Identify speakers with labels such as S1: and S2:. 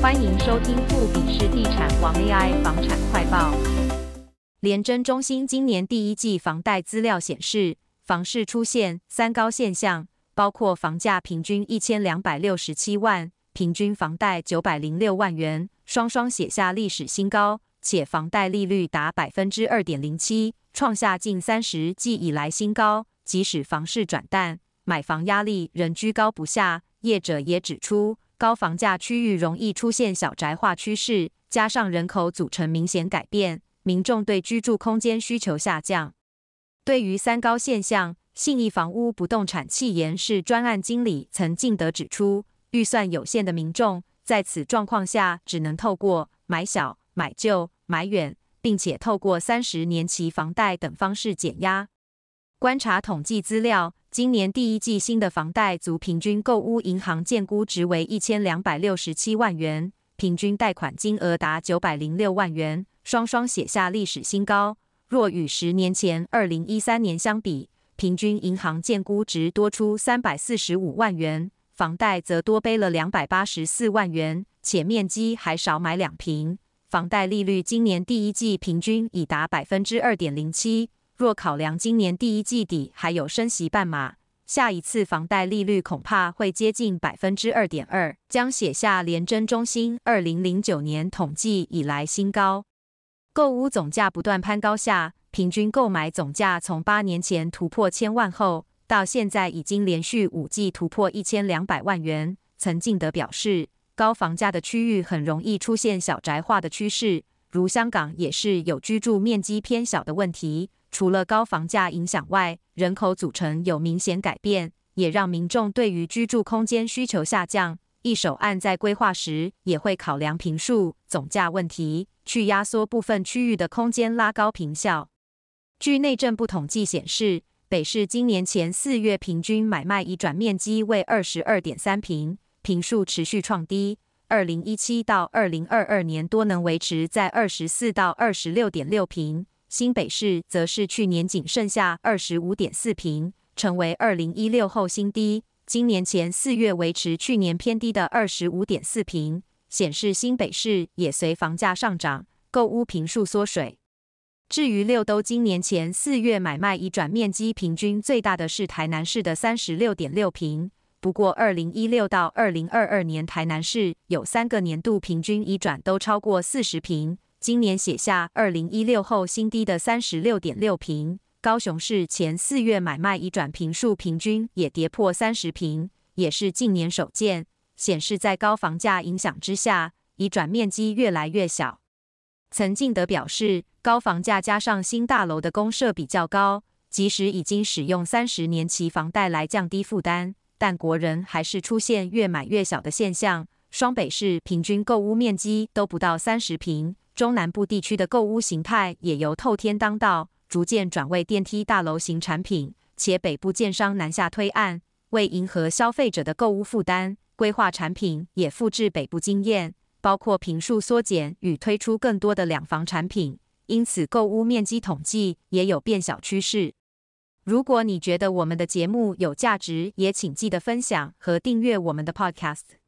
S1: 欢迎收听富比士地产王 AI 房产快报。联征中心今年第一季房贷资料显示，房市出现三高现象，包括房价平均一千两百六十七万，平均房贷九百零六万元，双双写下历史新高，且房贷利率达百分之二点零七，创下近三十季以来新高。即使房市转淡，买房压力仍居高不下。业者也指出，高房价区域容易出现小宅化趋势，加上人口组成明显改变，民众对居住空间需求下降。对于三高现象，信义房屋不动产企研室专案经理曾敬德指出，预算有限的民众在此状况下，只能透过买小、买旧、买远，并且透过三十年期房贷等方式减压。观察统计资料。今年第一季新的房贷族平均购屋银行建估值为一千两百六十七万元，平均贷款金额达九百零六万元，双双写下历史新高。若与十年前二零一三年相比，平均银行建估值多出三百四十五万元，房贷则多背了两百八十四万元，且面积还少买两平。房贷利率今年第一季平均已达百分之二点零七。若考量今年第一季底还有升息半码，下一次房贷利率恐怕会接近百分之二点二，将写下联征中心二零零九年统计以来新高。购屋总价不断攀高下，平均购买总价从八年前突破千万后，到现在已经连续五季突破一千两百万元。曾敬德表示，高房价的区域很容易出现小宅化的趋势，如香港也是有居住面积偏小的问题。除了高房价影响外，人口组成有明显改变，也让民众对于居住空间需求下降。一手案在规划时也会考量坪数、总价问题，去压缩部分区域的空间，拉高坪效。据内政部统计显示，北市今年前四月平均买卖移转面积为二十二点三坪，坪数持续创低。二零一七到二零二二年多能维持在二十四到二十六点六坪。新北市则是去年仅剩下二十五点四平，成为二零一六后新低。今年前四月维持去年偏低的二十五点四平，显示新北市也随房价上涨，购屋坪数缩水。至于六都今年前四月买卖移转面积平均最大的是台南市的三十六点六平，不过二零一六到二零二二年台南市有三个年度平均移转都超过四十平。今年写下二零一六后新低的三十六点六平，高雄市前四月买卖移转坪数平均也跌破三十坪，也是近年首见，显示在高房价影响之下，移转面积越来越小。曾敬德表示，高房价加上新大楼的公设比较高，即使已经使用三十年期房贷来降低负担，但国人还是出现越买越小的现象。双北市平均购屋面积都不到三十坪。中南部地区的购屋形态也由透天当道逐渐转为电梯大楼型产品，且北部建商南下推案，为迎合消费者的购屋负担，规划产品也复制北部经验，包括坪数缩减与推出更多的两房产品，因此购屋面积统计也有变小趋势。如果你觉得我们的节目有价值，也请记得分享和订阅我们的 Podcast。